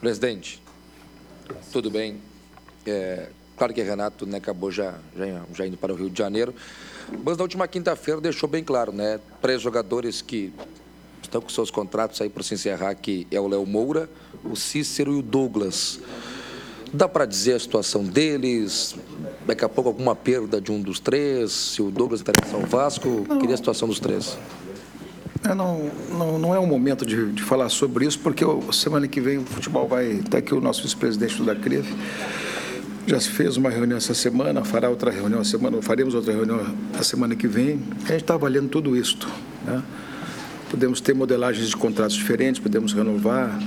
Presidente, tudo bem? É, claro que Renato né, acabou já, já, já indo para o Rio de Janeiro, mas na última quinta-feira deixou bem claro, né? Três jogadores que estão com seus contratos aí para se encerrar, que é o Léo Moura, o Cícero e o Douglas. Dá para dizer a situação deles? Daqui a pouco alguma perda de um dos três? Se o Douglas interessa ao Vasco? Não. Queria a situação dos três. É, não, não, não, é o momento de, de, falar sobre isso, porque semana que vem o futebol vai. Está aqui o nosso vice-presidente da CREF. Já se fez uma reunião essa semana, fará outra reunião semana, faremos outra reunião a semana que vem. A gente está avaliando tudo isso. Né? Podemos ter modelagens de contratos diferentes, podemos renovar.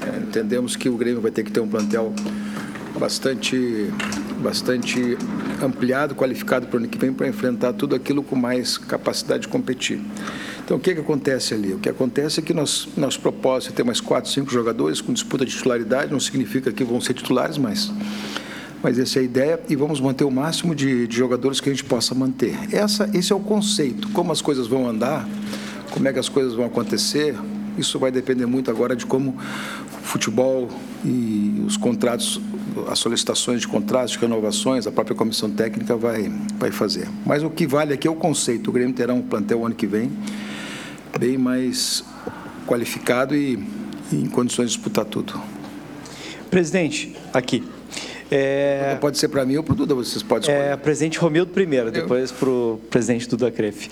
É, entendemos que o Grêmio vai ter que ter um plantel bastante, bastante ampliado, qualificado para o ano que vem para enfrentar tudo aquilo com mais capacidade de competir. Então, o que, que acontece ali? O que acontece é que nós, nosso propósito é ter mais quatro, cinco jogadores com disputa de titularidade, não significa que vão ser titulares, mas, mas essa é a ideia, e vamos manter o máximo de, de jogadores que a gente possa manter. Essa, esse é o conceito. Como as coisas vão andar, como é que as coisas vão acontecer, isso vai depender muito agora de como o futebol e os contratos, as solicitações de contratos, de renovações, a própria comissão técnica vai, vai fazer. Mas o que vale aqui é o conceito. O Grêmio terá um plantel ano que vem bem mais qualificado e, e em condições de disputar tudo. Presidente, aqui. É... Pode ser para mim ou para o Duda, vocês podem escolher. É, presidente Romildo primeiro, depois para o presidente Duda Crefe.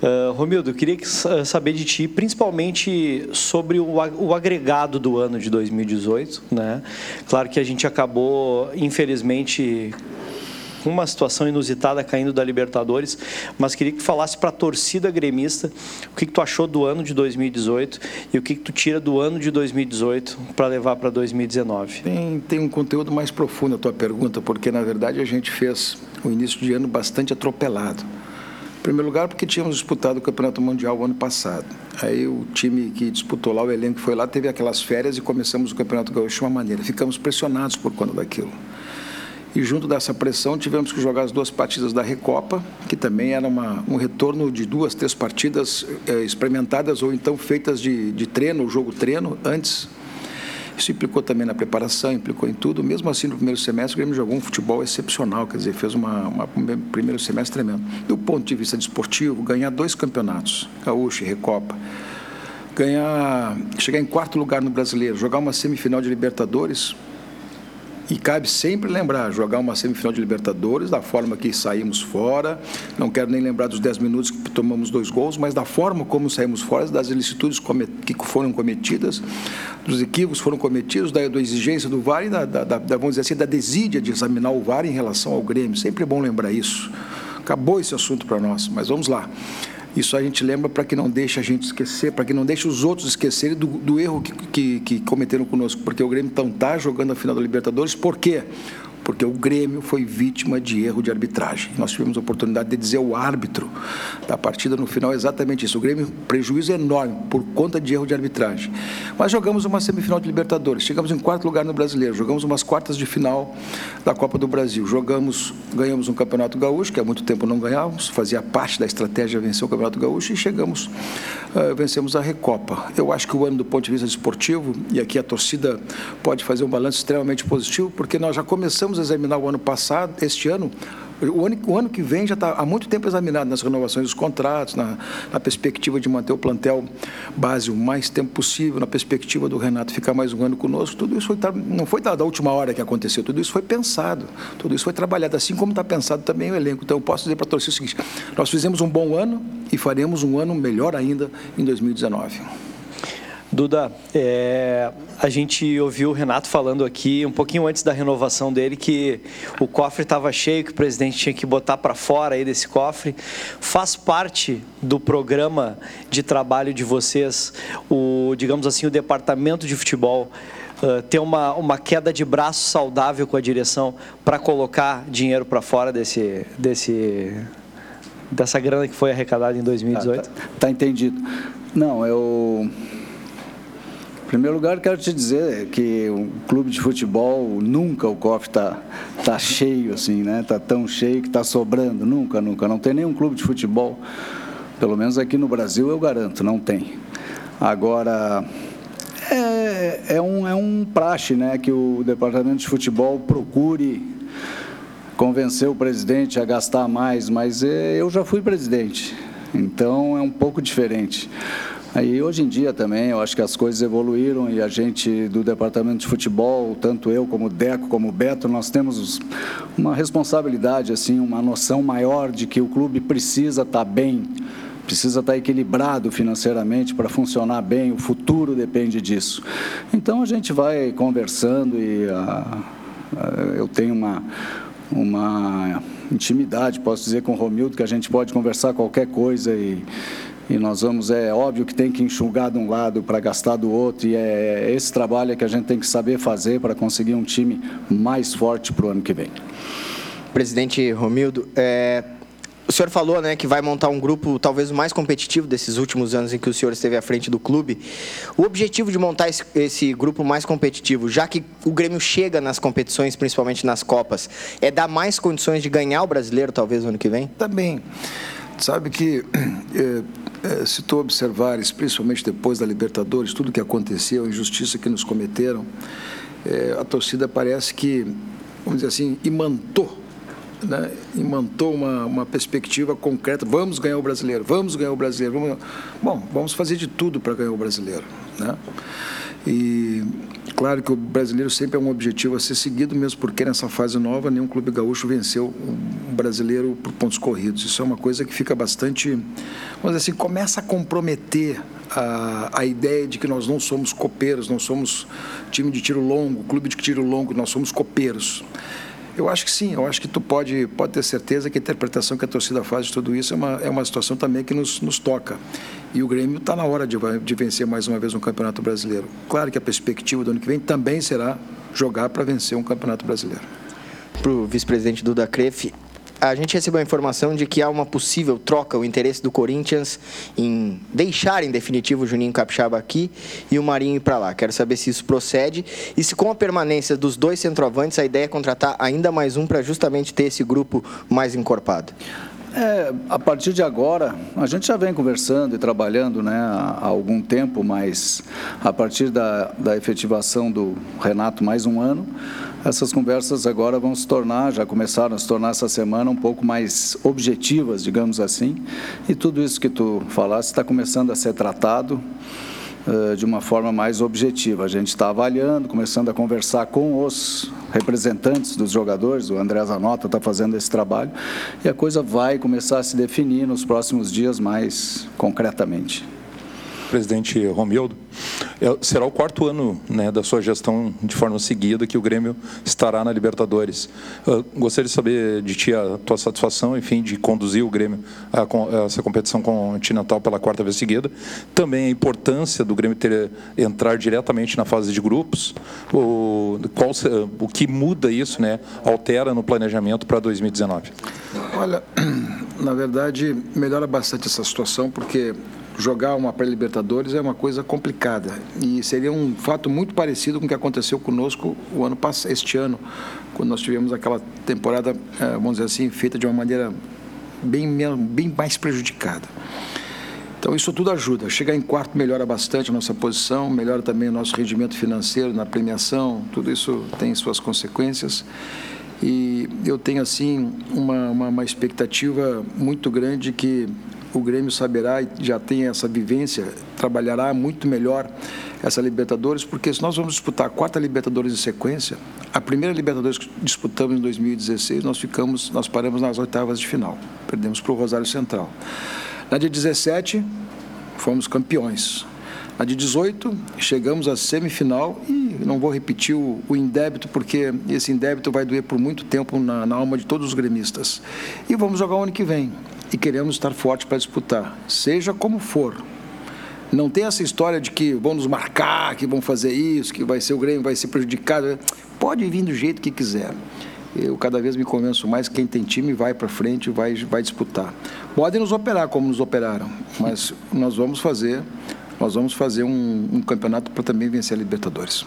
Uh, Romildo, eu queria saber de ti, principalmente sobre o, o agregado do ano de 2018. Né? Claro que a gente acabou, infelizmente, uma situação inusitada caindo da Libertadores, mas queria que falasse para a torcida gremista o que, que, tu achou do ano de 2018 e o que, que tu tira do ano de 2018 para levar para 2019. Tem, tem um conteúdo mais profundo a tua pergunta, porque na verdade a gente fez o início de ano bastante atropelado. Em primeiro lugar, porque tínhamos disputado o Campeonato Mundial o ano passado. Aí o time que disputou lá, o elenco que foi lá, teve aquelas férias e começamos o Campeonato Gaúcho de uma maneira. Ficamos pressionados por conta daquilo. E junto dessa pressão tivemos que jogar as duas partidas da Recopa, que também era uma, um retorno de duas, três partidas é, experimentadas ou então feitas de, de treino, jogo treino, antes. Isso implicou também na preparação, implicou em tudo. Mesmo assim, no primeiro semestre, o Grêmio jogou um futebol excepcional, quer dizer, fez uma, uma, um primeiro semestre tremendo. Do ponto de vista desportivo, ganhar dois campeonatos, Gaúcho e Recopa, ganhar, chegar em quarto lugar no Brasileiro, jogar uma semifinal de Libertadores, e cabe sempre lembrar, jogar uma semifinal de Libertadores da forma que saímos fora. Não quero nem lembrar dos 10 minutos que tomamos dois gols, mas da forma como saímos fora, das ilicitudes que foram cometidas, dos equívocos foram cometidos, da, da exigência do VAR e da, da, da, vamos dizer assim, da desídia de examinar o VAR em relação ao Grêmio. Sempre é bom lembrar isso. Acabou esse assunto para nós, mas vamos lá. Isso a gente lembra para que não deixe a gente esquecer, para que não deixe os outros esquecerem do, do erro que, que, que, cometeram conosco, porque o Grêmio então está jogando a final da Libertadores, por quê? porque o Grêmio foi vítima de erro de arbitragem. Nós tivemos a oportunidade de dizer ao árbitro da partida no final exatamente isso. O Grêmio, prejuízo enorme por conta de erro de arbitragem. Mas jogamos uma semifinal de Libertadores, chegamos em quarto lugar no Brasileiro, jogamos umas quartas de final da Copa do Brasil, jogamos, ganhamos um Campeonato Gaúcho, que há muito tempo não ganhávamos, fazia parte da estratégia vencer o Campeonato Gaúcho e chegamos, uh, vencemos a Recopa. Eu acho que o ano do ponto de vista esportivo, e aqui a torcida pode fazer um balanço extremamente positivo, porque nós já começamos examinar o ano passado, este ano, o ano, o ano que vem já está há muito tempo examinado nas renovações dos contratos, na, na, perspectiva de manter o plantel base o mais tempo possível, na perspectiva do Renato ficar mais um ano conosco. Tudo isso foi, não foi da, da última hora que aconteceu, tudo isso foi pensado, tudo isso foi trabalhado, assim como está pensado também o elenco. Então, eu posso dizer para a torcida o seguinte: nós fizemos um bom ano e faremos um ano melhor ainda em 2019. Duda, é, a gente ouviu o Renato falando aqui, um pouquinho antes da renovação dele, que o cofre estava cheio, que o presidente tinha que botar para fora aí desse cofre. Faz parte do programa de trabalho de vocês, o, digamos assim, o departamento de futebol, uh, ter uma, uma queda de braço saudável com a direção para colocar dinheiro para fora desse, desse, dessa grana que foi arrecadada em 2018? Tá, tá, tá entendido. Não, eu primeiro lugar, quero te dizer que o clube de futebol, nunca o cofre está tá cheio assim, né? Está tão cheio que está sobrando. Nunca, nunca. Não tem nenhum clube de futebol, pelo menos aqui no Brasil eu garanto, não tem. Agora, é, é, um, é um praxe, né, que o departamento de futebol procure convencer o presidente a gastar mais, mas é, eu já fui presidente, então é um pouco diferente. Aí hoje em dia também, eu acho que as coisas evoluíram e a gente do departamento de futebol, tanto eu como o Deco, como o Beto, nós temos uma responsabilidade assim, uma noção maior de que o clube precisa estar bem, precisa estar equilibrado financeiramente para funcionar bem, o futuro depende disso. Então a gente vai conversando e a, a, eu tenho uma uma intimidade, posso dizer com o Romildo que a gente pode conversar qualquer coisa e e nós vamos, é óbvio que tem que enxugar de um lado para gastar do outro, e é esse trabalho que a gente tem que saber fazer para conseguir um time mais forte para o ano que vem. Presidente Romildo, é, o senhor falou né, que vai montar um grupo talvez o mais competitivo desses últimos anos em que o senhor esteve à frente do clube. O objetivo de montar esse, esse, grupo mais competitivo, já que o Grêmio chega nas competições, principalmente nas Copas, é dar mais condições de ganhar o brasileiro talvez no ano que vem? Também. Sabe que é, é, se tu observares, principalmente depois da Libertadores, tudo que aconteceu, a injustiça que nos cometeram, é, a torcida parece que, vamos dizer assim, imantou, né? imantou uma, uma perspectiva concreta. Vamos ganhar o brasileiro, vamos ganhar o brasileiro. Vamos... Bom, vamos fazer de tudo para ganhar o brasileiro. Né? E claro que o brasileiro sempre é um objetivo a ser seguido, mesmo porque nessa fase nova nenhum clube gaúcho venceu um brasileiro por pontos corridos. Isso é uma coisa que fica bastante, vamos dizer assim, começa a comprometer a, a ideia de que nós não somos copeiros, não somos time de tiro longo, clube de tiro longo, nós somos copeiros. Eu acho que sim, eu acho que tu pode, pode ter certeza que a interpretação que a torcida faz de tudo isso é uma, é uma situação também que nos, nos toca. E o Grêmio está na hora de, de vencer mais uma vez um Campeonato Brasileiro. Claro que a perspectiva do ano que vem também será jogar para vencer um Campeonato Brasileiro. Para o vice-presidente Duda Crefe, a gente recebeu a informação de que há uma possível troca, o interesse do Corinthians em deixar em definitivo o Juninho Capixaba aqui e o Marinho ir para lá. Quero saber se isso procede e se com a permanência dos dois centroavantes a ideia é contratar ainda mais um para justamente ter esse grupo mais encorpado. É, a partir de agora, a gente já vem conversando e trabalhando né, há, algum tempo, mas a partir da, da efetivação do Renato mais um ano, essas conversas agora vão se tornar, já começaram a se tornar essa semana um pouco mais objetivas, digamos assim, e tudo isso que tu falaste está começando a ser tratado de uma forma mais objetiva. A gente está avaliando, começando a conversar com os representantes dos jogadores, o André Zanota está fazendo esse trabalho, e a coisa vai começar a se definir nos próximos dias mais concretamente. Presidente Romildo, é, será o quarto ano né, da sua gestão de forma seguida que o Grêmio estará na Libertadores. Eu gostaria de saber de ti a tua satisfação, enfim, de conduzir o Grêmio a, a essa competição continental pela quarta vez seguida. Também a importância do Grêmio ter entrar diretamente na fase de grupos. O, qual, o que muda isso, né, altera no planejamento para 2019? Olha, na verdade, melhora bastante essa situação, porque jogar uma pré-libertadores é uma coisa complicada e seria um fato muito parecido com o que aconteceu conosco o ano passado, este ano, quando nós tivemos aquela temporada, eh, vamos dizer assim, feita de uma maneira bem, bem mais prejudicada. Então isso tudo ajuda. Chegar em quarto melhora bastante a nossa posição, melhora também o nosso rendimento financeiro na premiação, tudo isso tem suas consequências. E eu tenho assim uma, uma, uma expectativa muito grande que o Grêmio saberá e já tem essa vivência, trabalhará muito melhor essa Libertadores, porque se nós vamos disputar a quarta Libertadores em sequência, a primeira Libertadores que disputamos em 2016, nós ficamos, nós paramos nas oitavas de final, perdemos para o Rosário Central. Na de 17, fomos campeões. Na de 18, chegamos à semifinal e não vou repetir o, o indébito, porque esse indébito vai doer por muito tempo na, na alma de todos os gremistas. E vamos jogar o ano que vem e queremos estar forte para disputar, seja como for. Não tem essa história de que vão nos marcar, que vão fazer isso, que vai ser o Grêmio, vai ser prejudicado. Pode vir do jeito que quiser. Eu cada vez me convenço mais que quem tem time vai para frente, vai, vai disputar. Podem nos operar como nos operaram, mas nós vamos fazer, nós vamos fazer um, um campeonato para também vencer a Libertadores.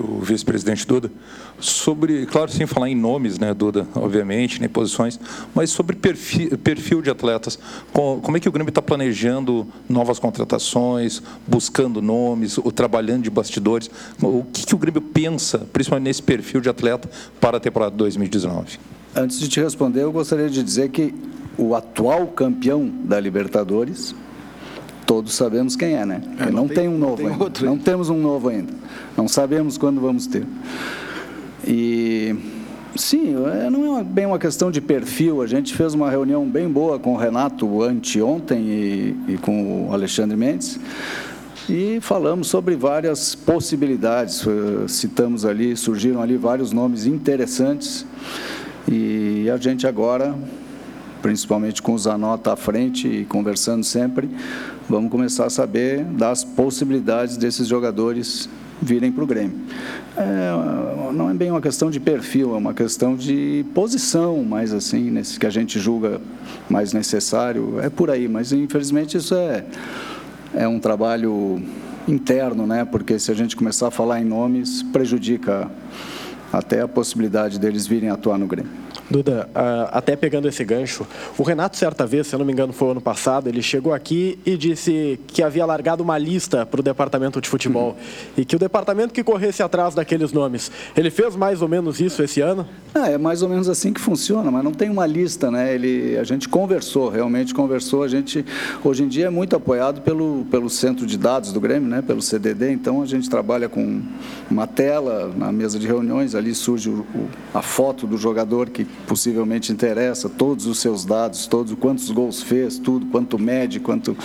Para o vice-presidente Duda sobre, claro, sem falar em nomes, né, Duda, obviamente, nem posições, mas sobre perfil, perfil de atletas. Como é que o Grêmio está planejando novas contratações, buscando nomes, ou trabalhando de bastidores? O que, que o Grêmio pensa, principalmente nesse perfil de atleta, para a temporada 2019? Antes de te responder, eu gostaria de dizer que o atual campeão da Libertadores, todos sabemos quem é, né? É, não, não, tem, tem um novo tem ainda. Outro. Não temos um novo ainda. Não sabemos quando vamos ter. E sim, é, não é bem uma questão de perfil. A gente fez uma reunião bem boa com o Renato anteontem e, e com o Alexandre Mendes e falamos sobre várias possibilidades. Citamos ali, surgiram ali vários nomes interessantes e a gente agora, principalmente com o Zanota à frente e conversando sempre, vamos começar a saber das possibilidades desses jogadores virem para o Grêmio. É, não é bem uma questão de perfil, é uma questão de posição, mais assim, nesse que a gente julga mais necessário. É por aí, mas infelizmente isso é, é um trabalho interno, né? Porque se a gente começar a falar em nomes, prejudica até a possibilidade deles virem atuar no Grêmio. Duda, até pegando esse gancho, o Renato, certa vez, se eu não me engano, foi ano passado, ele chegou aqui e disse que havia largado uma lista para o departamento de futebol uhum. e que o departamento que corresse atrás daqueles nomes. Ele fez mais ou menos isso esse ano? Ah, é mais ou menos assim que funciona, mas não tem uma lista, né? Ele, a gente conversou, realmente conversou. A gente, hoje em dia, é muito apoiado pelo, pelo centro de dados do Grêmio, né? pelo CDD, então a gente trabalha com uma tela na mesa de reuniões, ali surge o, o, a foto do jogador que possivelmente interessa, todos os seus dados, todos quantos gols fez, tudo, quanto mede, quanto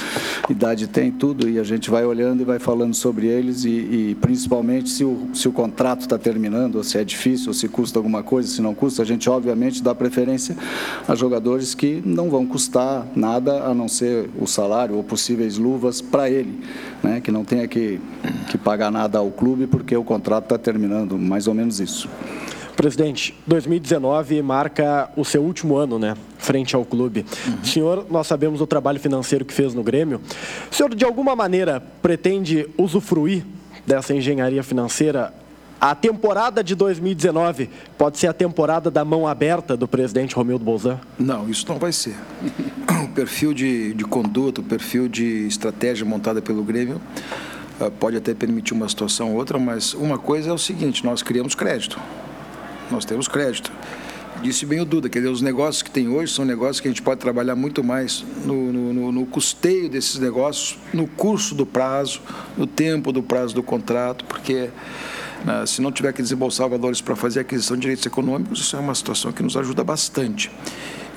idade tem, tudo, e a gente vai olhando e vai falando sobre eles e, e principalmente se o, se o contrato está terminando, ou se é difícil, ou se custa alguma coisa, se não custa, a gente obviamente dá preferência a jogadores que não vão custar nada a não ser o salário ou possíveis luvas para ele, né, que não tenha que, que pagar nada ao clube porque o contrato está terminando, mais ou menos isso. Presidente, 2019 marca o seu último ano, né, frente ao clube. Uhum. senhor, nós sabemos o trabalho financeiro que fez no Grêmio. O senhor, de alguma maneira, pretende usufruir dessa engenharia financeira? A temporada de 2019 pode ser a temporada da mão aberta do presidente Romildo Bolzan? Não, isso não vai ser. O perfil de, de conduta, o perfil de estratégia montada pelo Grêmio ah, pode até permitir uma situação ou outra, mas uma coisa é o seguinte: nós criamos crédito nós temos crédito. Disse bem o Duda, quer dizer, os negócios que tem hoje são negócios que a gente pode trabalhar muito mais no, no, no custeio desses negócios, no curso do prazo, no tempo do prazo do contrato, porque né, se não tiver que desembolsar valores para fazer aquisição de direitos econômicos, isso é uma situação que nos ajuda bastante.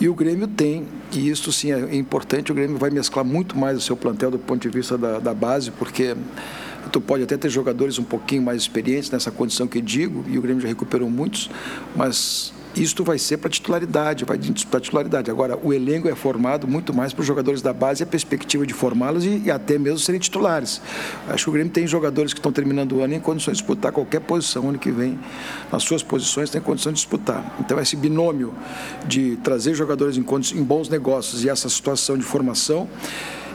E o Grêmio tem, e isso sim é importante, o Grêmio vai mesclar muito mais o seu plantel do ponto de vista da, da base, porque Tu pode até ter jogadores um pouquinho mais experientes nessa condição que digo, e o Grêmio já recuperou muitos, mas isto vai ser para titularidade, vai para titularidade. Agora, o elenco é formado muito mais para os jogadores da base, a perspectiva de formá-los e, e, até mesmo serem titulares. Acho que o Grêmio tem jogadores que estão terminando o ano em condições de disputar qualquer posição ano que vem, nas suas posições tem condição de disputar. Então, esse binômio de trazer jogadores em, em bons negócios e essa situação de formação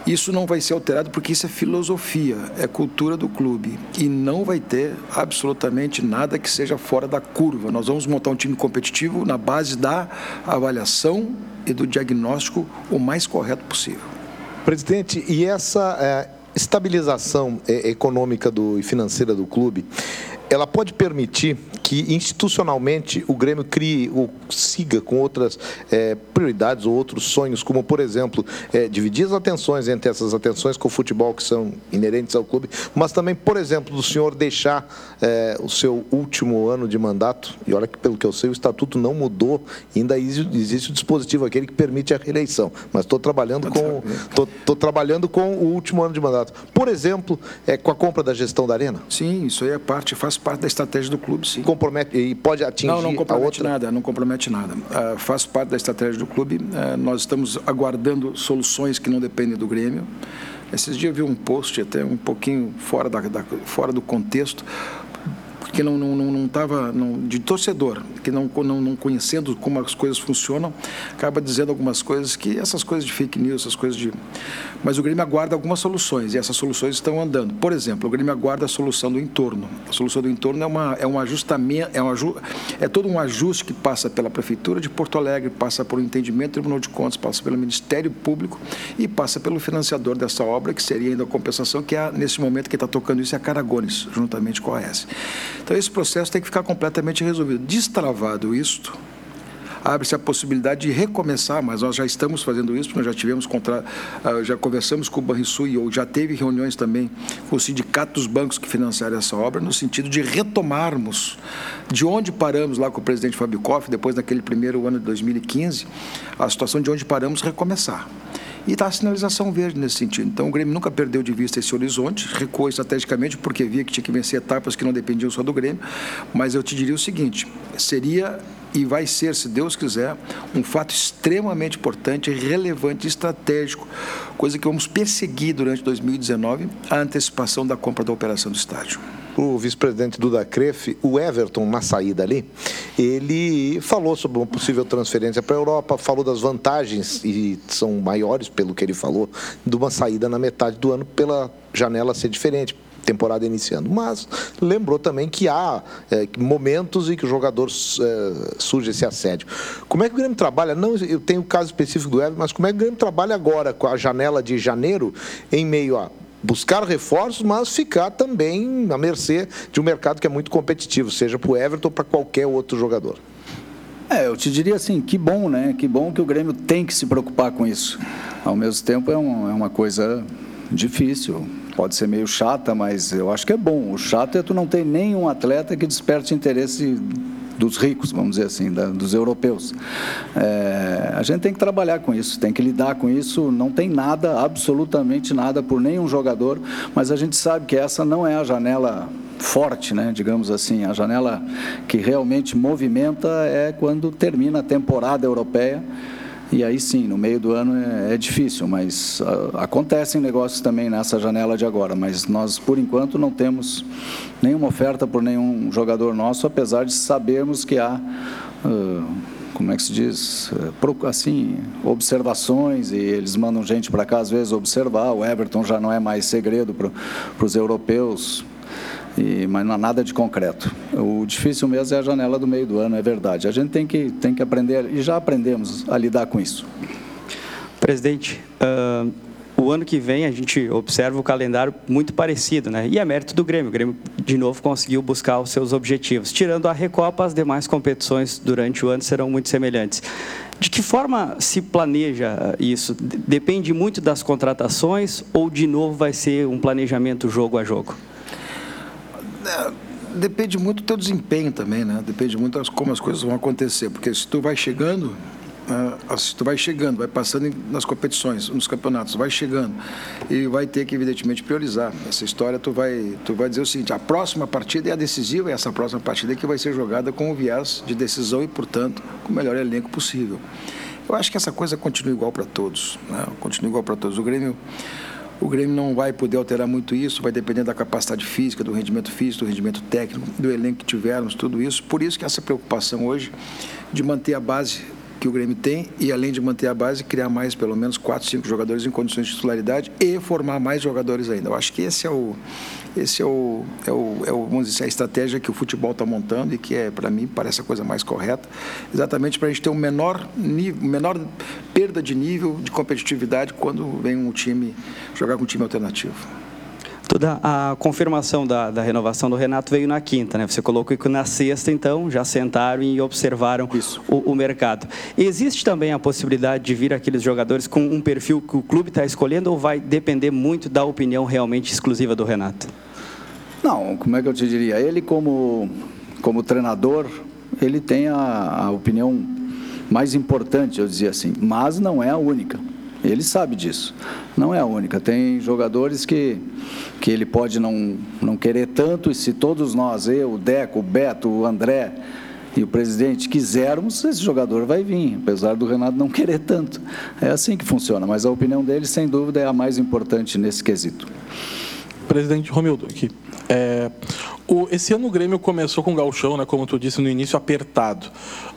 isso não vai ser alterado porque isso é filosofia, é cultura do clube e não vai ter absolutamente nada que seja fora da curva. Nós vamos montar um time competitivo na base da avaliação e do diagnóstico o mais correto possível. Presidente, e essa é, estabilização é, econômica do, e financeira do clube, ela pode permitir que institucionalmente o Grêmio crie ou siga com outras é, prioridades ou outros sonhos, como, por exemplo, é, dividir as atenções entre essas atenções com o futebol que são inerentes ao clube, mas também, por exemplo, do senhor deixar é, o seu último ano de mandato, e olha que, pelo que eu sei, o estatuto não mudou, ainda existe o dispositivo aquele que permite a reeleição, mas estou trabalhando com estou trabalhando com o último ano de mandato. Por exemplo, é, com a compra da gestão da Arena? Sim, isso aí é parte, faz parte da estratégia do clube, sim compromete e pode atingir não, não compromete a outra? nada, não compromete nada. Uh, faz parte da estratégia do clube. Uh, nós estamos aguardando soluções que não dependem do Grêmio. Esses dias eu vi um post até um pouquinho fora, da, da, fora do contexto que não não não, não tava não, de torcedor, que não, não não conhecendo como as coisas funcionam, acaba dizendo algumas coisas que essas coisas de fake news, essas coisas de mas o Grêmio aguarda algumas soluções e essas soluções estão andando. Por exemplo, o Grêmio aguarda a solução do entorno. A solução do entorno é uma é um ajustamento, é um aju, é todo um ajuste que passa pela prefeitura de Porto Alegre, passa por um entendimento do Tribunal de Contas, passa pelo Ministério Público e passa pelo financiador dessa obra, que seria ainda a compensação, que é nesse momento que está tocando isso é a Caragones, juntamente com a AES. Então esse processo tem que ficar completamente resolvido. Destravado isto, abre-se a possibilidade de recomeçar, mas nós já estamos fazendo isso, nós já tivemos contra, ah, já conversamos com o Banrisul e já teve reuniões também com o sindicato dos bancos que financiaram essa obra, no sentido de retomarmos de onde paramos lá com o presidente Fábio Koff, depois daquele primeiro ano de 2015, a situação de onde paramos recomeçar. E está a sinalização verde nesse sentido. Então, o Grêmio nunca perdeu de vista esse horizonte, recuou estrategicamente, porque via que tinha que vencer etapas que não dependiam só do Grêmio. Mas eu te diria o seguinte: seria e vai ser, se Deus quiser, um fato extremamente importante, relevante, estratégico, coisa que vamos perseguir durante 2019, a antecipação da compra da operação do estádio o vice-presidente Duda Crefe, o Everton, na saída ali, ele falou sobre uma possível transferência para a Europa, falou das vantagens, e são maiores, pelo que ele falou, de uma saída na metade do ano pela janela ser diferente, temporada iniciando. Mas lembrou também que há é, momentos em que o jogador é, surge esse assédio. Como é que o Grêmio trabalha? Não, eu tenho o caso específico do Everton, mas como é que o Grêmio trabalha agora com a janela de janeiro em meio a buscar reforços, mas ficar também à mercê de um mercado que é muito competitivo, seja para o Everton ou para qualquer outro jogador. É, eu te diria assim, que bom, né? Que bom que o Grêmio tem que se preocupar com isso. Ao mesmo tempo é, um, é uma coisa difícil, pode ser meio chata, mas eu acho que é bom. O chato é tu não ter nenhum atleta que desperte interesse dos ricos, vamos dizer assim, da, dos europeus. É, a gente tem que trabalhar com isso, tem que lidar com isso. Não tem nada, absolutamente nada, por nenhum jogador, mas a gente sabe que essa não é a janela forte, né, digamos assim. A janela que realmente movimenta é quando termina a temporada europeia. E aí sim, no meio do ano é, é difícil, mas uh, acontecem negócios também nessa janela de agora. Mas nós, por enquanto, não temos nenhuma oferta por nenhum jogador nosso, apesar de sabermos que há. Uh, como é que se diz, assim, observações e eles mandam gente para cá às vezes observar. O Everton já não é mais segredo para os europeus, e, mas não há nada de concreto. O difícil mesmo é a janela do meio do ano, é verdade. A gente tem que, tem que aprender, e já aprendemos a lidar com isso. Presidente, uh, o ano que vem a gente observa o calendário muito parecido, né? E é mérito do Grêmio. O Grêmio, de novo, conseguiu buscar os seus objetivos. Tirando a Recopa, as demais competições durante o ano serão muito semelhantes. De que forma se planeja isso? Depende muito das contratações ou, de novo, vai ser um planejamento jogo a jogo? É, depende muito do teu desempenho também, né? Depende muito de como as coisas vão acontecer, porque se tu vai chegando, uh, se tu vai chegando, vai passando nas competições, nos campeonatos, vai chegando e vai ter que evidentemente priorizar essa história. Tu vai, tu vai dizer o seguinte: a próxima partida é a decisiva e essa próxima partida é que vai ser jogada com o viés de decisão e, portanto, com o melhor elenco possível. Eu acho que essa coisa continua igual para todos, né? continua igual para todos. O Grêmio o Grêmio não vai poder alterar muito isso, vai depender da capacidade física, do rendimento físico, do rendimento técnico, do elenco que tivermos, tudo isso. Por isso que essa preocupação hoje de manter a base que o Grêmio tem e, além de manter a base, criar mais, pelo menos, quatro, cinco jogadores em condições de titularidade e formar mais jogadores ainda. Eu acho que esse é o, esse é o, é o, é o vamos dizer, a estratégia que o futebol está montando e que, é, para mim, parece a coisa mais correta, exatamente para a gente ter um menor, nível, menor perda de nível de competitividade quando vem um time jogar com um time alternativo. Toda a confirmação da, da, renovação do Renato veio na quinta, né? Você colocou que na sexta, então, já sentaram e observaram o, o, mercado. Existe também a possibilidade de vir aqueles jogadores com um perfil que o clube está escolhendo ou vai depender muito da opinião realmente exclusiva do Renato? Não, como é que eu te diria? Ele, como, como treinador, ele tem a, a opinião mais importante, eu dizia assim, mas não é a única. Ele sabe disso. Não é a única. Tem jogadores que, que ele pode não, não querer tanto, e se todos nós, eu, o Deco, o Beto, o André e o presidente quisermos, esse jogador vai vir, apesar do Renato não querer tanto. É assim que funciona, mas a opinião dele, sem dúvida, é a mais importante nesse quesito. Presidente Romildo, aqui. É, O, esse ano o Grêmio começou com o Gauchão, né, como tu disse no início, apertado.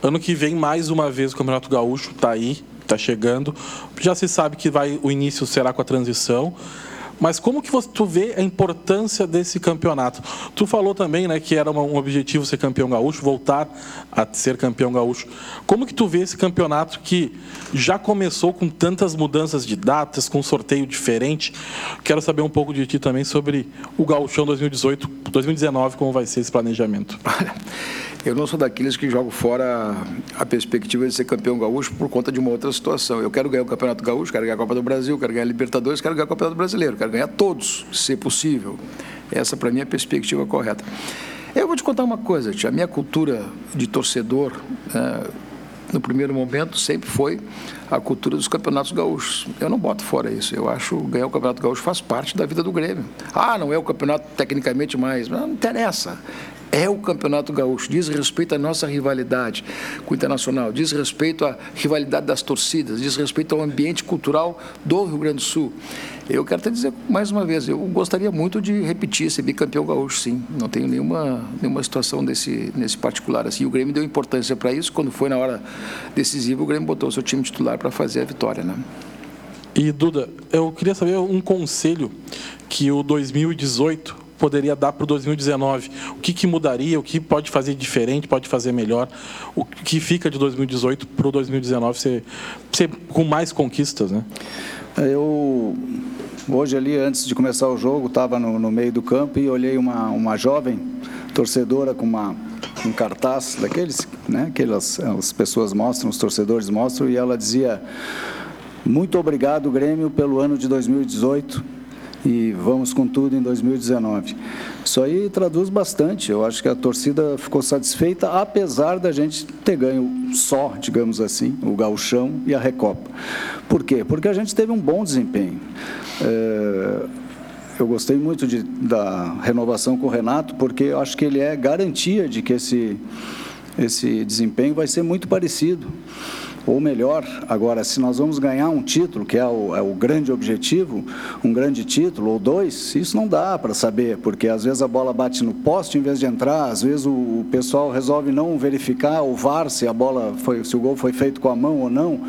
Ano que vem, mais uma vez, o Campeonato Gaúcho está aí, está chegando. Já se sabe que vai, o início será com a transição. Mas como que você, tu vê a importância desse campeonato? Tu falou também, né, que era um objetivo ser campeão gaúcho, voltar a ser campeão gaúcho. Como que tu vê esse campeonato que já começou com tantas mudanças de datas, com um sorteio diferente? Quero saber um pouco de ti também sobre o Gaúchão 2018, 2019, como vai ser esse planejamento. Eu não sou daqueles que jogam fora a perspectiva de ser campeão gaúcho por conta de uma outra situação. Eu quero ganhar o Campeonato Gaúcho, quero ganhar a Copa do Brasil, quero ganhar a Libertadores, quero ganhar o Campeonato Brasileiro, quero ganhar todos, se possível. Essa, para mim, é a perspectiva correta. Eu vou te contar uma coisa, tia. a minha cultura de torcedor, é, no primeiro momento, sempre foi a cultura dos campeonatos gaúchos. Eu não boto fora isso. Eu acho que ganhar o campeonato gaúcho faz parte da vida do Grêmio. Ah, não é o campeonato tecnicamente mais. Não, não interessa é o Campeonato Gaúcho, diz respeito à nossa rivalidade com o Internacional, diz respeito à rivalidade das torcidas, diz respeito ao ambiente cultural do Rio Grande do Sul. Eu quero te dizer mais uma vez, eu gostaria muito de repetir ser bicampeão gaúcho, sim. Não tenho nenhuma, nenhuma situação desse, nesse particular. Assim, o Grêmio deu importância para isso. Quando foi na hora decisiva, o Grêmio botou o seu time titular para fazer a vitória. Né? E, Duda, eu queria saber um conselho que o 2018 poderia dar para o 2019? O que, que mudaria? O que pode fazer diferente? Pode fazer melhor? O que fica de 2018 para o 2019 ser, ser com mais conquistas, né? Eu hoje ali antes de começar o jogo estava no, no, meio do campo e olhei uma uma jovem torcedora com uma um cartaz daqueles, né? Que elas, as pessoas mostram, os torcedores mostram e ela dizia muito obrigado Grêmio pelo ano de 2018 e vamos com tudo em 2019. Isso aí traduz bastante. Eu acho que a torcida ficou satisfeita, apesar da gente ter ganho só, digamos assim, o gauchão e a Recopa. Por quê? Porque a gente teve um bom desempenho. É... Eu gostei muito de, da renovação com o Renato, porque eu acho que ele é garantia de que esse, esse desempenho vai ser muito parecido ou melhor. Agora, se nós vamos ganhar um título, que é o, é o grande objetivo, um grande título ou dois, isso não dá para saber, porque às vezes a bola bate no poste em vez de entrar, às vezes o, o pessoal resolve não verificar o VAR se a bola foi, se o gol foi feito com a mão ou não.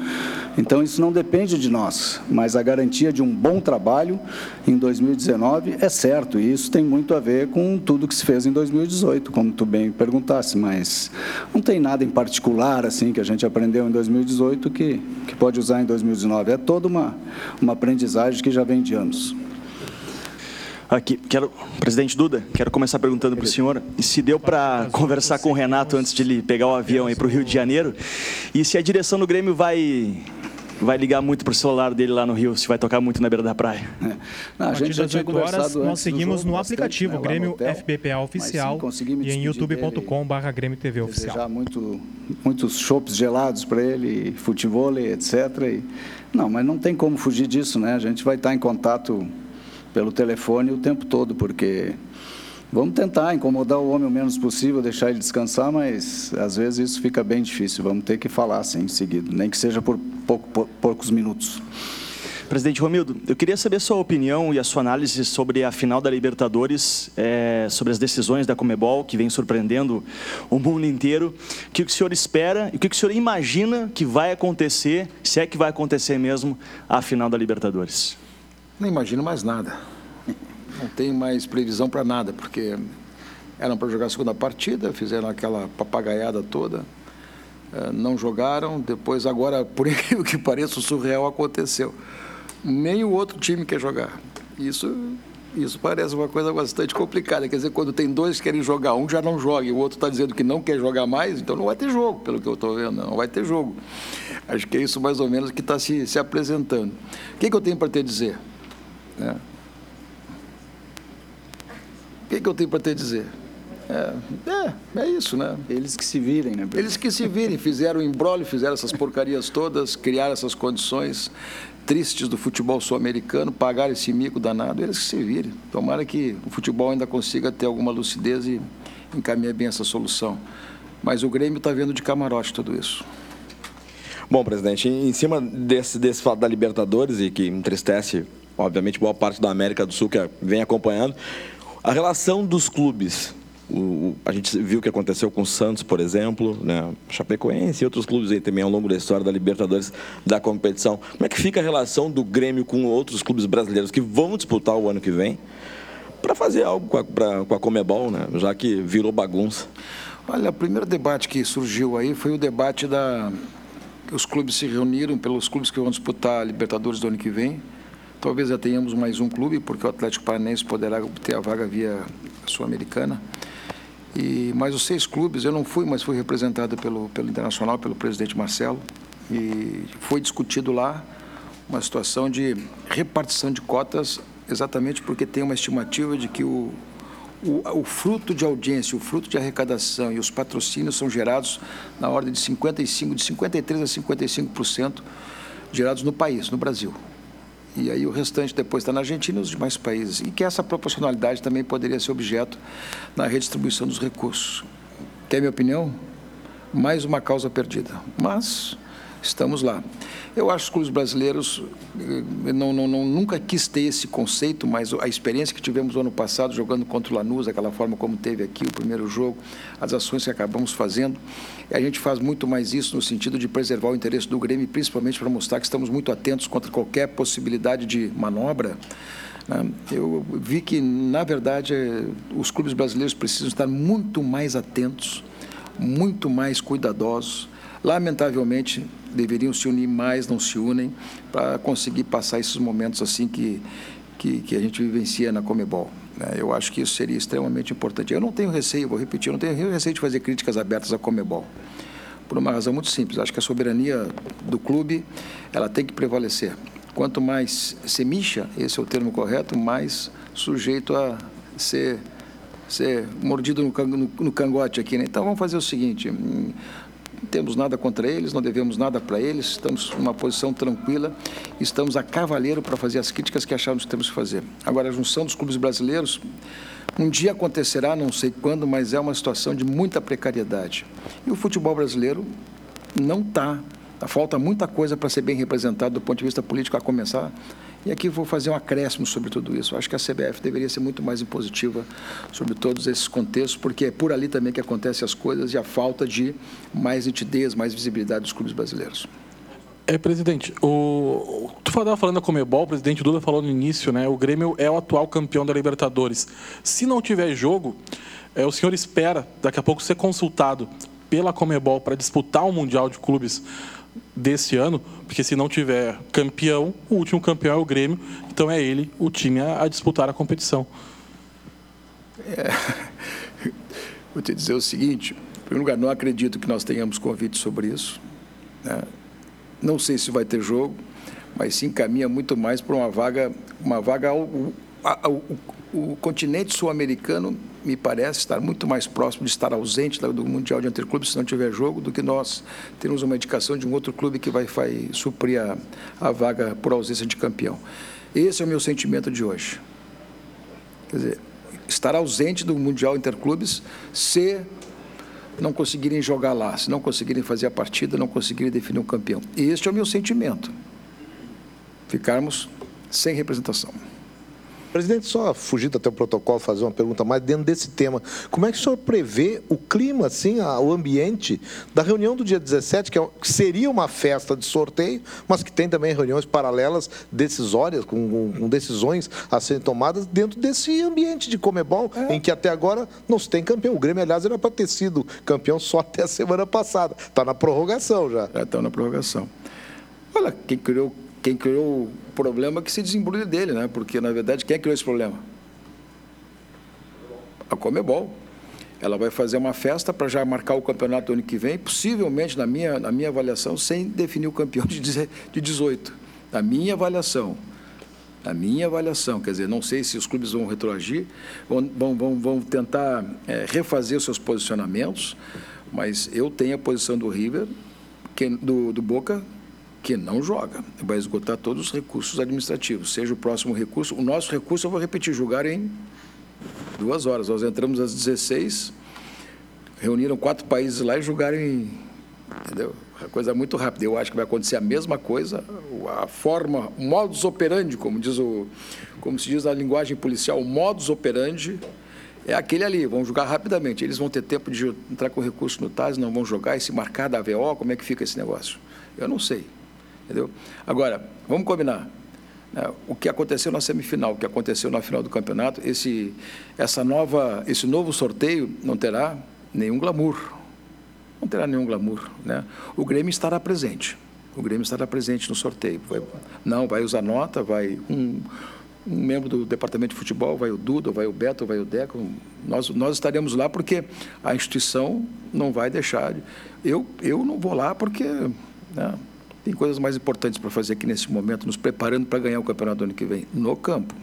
Então isso não depende de nós, mas a garantia de um bom trabalho em 2019 é certo, e isso tem muito a ver com tudo que se fez em 2018, como tu bem perguntasse, mas não tem nada em particular assim que a gente aprendeu em 2018 que, que pode usar em 2019. É toda uma, uma aprendizagem que já vem de anos. Aqui, quero, presidente Duda, quero começar perguntando para o senhor se deu para conversar com o Renato antes de ele pegar o avião para o Rio de Janeiro e se a direção do Grêmio vai vai ligar muito pro celular dele lá no Rio, se vai tocar muito na beira da praia. É. Não, a, a gente já tinha horas, nós seguimos no aplicativo né, Grêmio hotel, FBPA Oficial e em youtube.com.br Grêmio TV Oficial. Já muito, muitos chopps gelados para ele, futebol, etc. E, não, mas não tem como fugir disso, né? A gente vai estar em contato pelo telefone o tempo todo, porque Vamos tentar incomodar o homem o menos possível, deixar ele descansar, mas às vezes isso fica bem difícil. Vamos ter que falar assim em seguida, nem que seja por, pouco, por poucos minutos. Presidente Romildo, eu queria saber sua opinião e a sua análise sobre a final da Libertadores, é, sobre as decisões da Comebol, que vem surpreendendo o mundo inteiro. O que o senhor espera e o que o senhor imagina que vai acontecer, se é que vai acontecer mesmo, a final da Libertadores? Não imagino mais nada não tem mais previsão para nada, porque eram para jogar a segunda partida, fizeram aquela papagaiada toda, eh, não jogaram, depois agora, por incrível que pareça, o surreal aconteceu. Nem o outro time quer jogar. Isso, isso parece uma coisa bastante complicada. Quer dizer, quando tem dois que querem jogar, um já não joga e o outro está dizendo que não quer jogar mais, então não vai ter jogo, pelo que eu estou vendo, não vai ter jogo. Acho que é isso mais ou menos que está se, se apresentando. O que, que eu tenho para te dizer? Né? O que, que eu tenho para te dizer? É, é, é, isso, né? Eles que se virem, né? Eles que se virem, fizeram o embrólio, fizeram essas porcarias todas, criaram essas condições tristes do futebol sul-americano, pagaram esse mico danado, eles que se virem. Tomara que o futebol ainda consiga ter alguma lucidez e encaminhar bem essa solução. Mas o Grêmio está vendo de camarote tudo isso. Bom, presidente, em cima desse, desse fato da Libertadores e que entristece, obviamente, boa parte da América do Sul que vem acompanhando, a relação dos clubes O, a gente viu o que aconteceu com o Santos, por exemplo, né? Chapecoense e outros clubes aí também ao longo da história da Libertadores da competição. Como é que fica a relação do Grêmio com outros clubes brasileiros que vão disputar o ano que vem para fazer algo com a, pra, com a Comebol, né? já que virou bagunça? Olha, o primeiro debate que surgiu aí foi o debate da os clubes se reuniram pelos clubes que vão disputar a Libertadores do ano que vem. Talvez já tenhamos mais um clube, porque o Atlético Paranaense poderá obter a vaga via Sul-Americana. E mais os seis clubes, eu não fui, mas fui representado pelo, pelo Internacional, pelo presidente Marcelo, e foi discutido lá uma situação de repartição de cotas, exatamente porque tem uma estimativa de que o, o, o, fruto de audiência, o fruto de arrecadação e os patrocínios são gerados na ordem de 55, de 53 a 55% gerados no país, no Brasil e aí o restante depois está na Argentina e nos demais países. E que essa proporcionalidade também poderia ser objeto na redistribuição dos recursos. Quer minha opinião? Mais uma causa perdida. Mas estamos lá. Eu acho que os clubes brasileiros, eh, não, não, não, nunca quis ter esse conceito, mas a experiência que tivemos no ano passado jogando contra o Lanús, aquela forma como teve aqui o primeiro jogo, as ações que acabamos fazendo, a gente faz muito mais isso no sentido de preservar o interesse do Grêmio, principalmente para mostrar que estamos muito atentos contra qualquer possibilidade de manobra. Né? Eu vi que, na verdade, os clubes brasileiros precisam estar muito mais atentos, muito mais cuidadosos. Lamentavelmente, deveriam se unir mais, não se unem, para conseguir passar esses momentos assim que, que, que a gente vivencia na Comebol. Né? Eu acho que isso seria extremamente importante. Eu não tenho receio, vou repetir, eu não tenho receio de fazer críticas abertas à Comebol, por uma razão muito simples. Acho que a soberania do clube ela tem que prevalecer. Quanto mais semicha, esse é o termo correto, mais sujeito a ser, ser mordido no, no, no cangote aqui. Né? Então vamos fazer o seguinte: não temos nada contra eles, não devemos nada para eles, estamos numa posição tranquila, estamos a cavaleiro para fazer as críticas que achamos que temos que fazer. Agora, a junção dos clubes brasileiros, um dia acontecerá, não sei quando, mas é uma situação de muita precariedade. E o futebol brasileiro não está. Falta muita coisa para ser bem representado do ponto de vista político, a começar e aqui vou fazer um acréscimo sobre tudo isso. Acho que a CBF deveria ser muito mais impositiva sobre todos esses contextos, porque é por ali também que acontecem as coisas e a falta de mais nitidez, mais visibilidade dos clubes brasileiros. É, presidente, o... tu estava falando da Comebol, o presidente Duda falou no início, né? O Grêmio é o atual campeão da Libertadores. Se não tiver jogo, é, o senhor espera daqui a pouco ser consultado pela Comebol para disputar o Mundial de Clubes desse ano, porque se não tiver campeão, o último campeão é o Grêmio, então é ele o time a, a disputar a competição. É, vou te dizer o seguinte: em primeiro lugar, não acredito que nós tenhamos convite sobre isso. Né? Não sei se vai ter jogo, mas se encaminha muito mais para uma vaga, uma vaga ao, o continente sul-americano me parece estar muito mais próximo de estar ausente do Mundial de Interclubes se não tiver jogo do que nós termos uma indicação de um outro clube que vai, vai suprir a, a vaga por ausência de campeão. Esse é o meu sentimento de hoje. Quer dizer, estar ausente do Mundial Interclubes se não conseguirem jogar lá, se não conseguirem fazer a partida, não conseguirem definir um campeão. Este é o meu sentimento. Ficarmos sem representação. Presidente, só fugir até o protocolo, fazer uma pergunta mais dentro desse tema. Como é que o senhor prevê o clima, assim, o ambiente da reunião do dia 17, é que seria uma festa de sorteio, mas que tem também reuniões paralelas, decisórias, com, com decisões a serem tomadas dentro desse ambiente de Comebol, é. em que até agora não se tem campeão. O Grêmio, aliás, era para ter sido campeão só até a semana passada. Está na prorrogação já. Está na prorrogação. Olha, quem criou quem criou o problema que se desembrulhe dele, né? Porque, na verdade, quem é criou esse problema? A Comebol. Ela vai fazer uma festa para já marcar o campeonato do ano que vem, possivelmente, na minha, na minha avaliação, sem definir o campeão de 18. Na minha avaliação. Na minha avaliação, quer dizer, não sei se os clubes vão retroagir, vão, vão, vão, tentar é, refazer os seus posicionamentos, mas eu tenho a posição do River, do, do Boca, que não joga. Vai esgotar todos os recursos administrativos, seja o próximo recurso. O nosso recurso, eu vou repetir, julgar em duas horas. Nós entramos às 16, reuniram quatro países lá e julgaram em. Entendeu? Coisa muito rápida. Eu acho que vai acontecer a mesma coisa, a forma, o modus operandi, como, diz o, como se diz na linguagem policial, o modus operandi é aquele ali, vão jogar rapidamente. Eles vão ter tempo de entrar com recurso no TAS, não vão jogar e se marcar da AVO, como é que fica esse negócio? Eu não sei. Entendeu? Agora, vamos combinar. Né? O que aconteceu na semifinal, o que aconteceu na final do campeonato, esse, essa nova, esse novo sorteio não terá nenhum glamour. Não terá nenhum glamour. Né? O Grêmio estará presente. O Grêmio estará presente no sorteio. Vai, não, vai usar nota, vai um, um membro do departamento de futebol, vai o Duda, vai o Beto, vai o Deco. Nós, nós estaremos lá porque a instituição não vai deixar. Eu, eu não vou lá porque né, tem coisas mais importantes para fazer aqui nesse momento, nos preparando para ganhar o campeonato do ano que vem, no campo.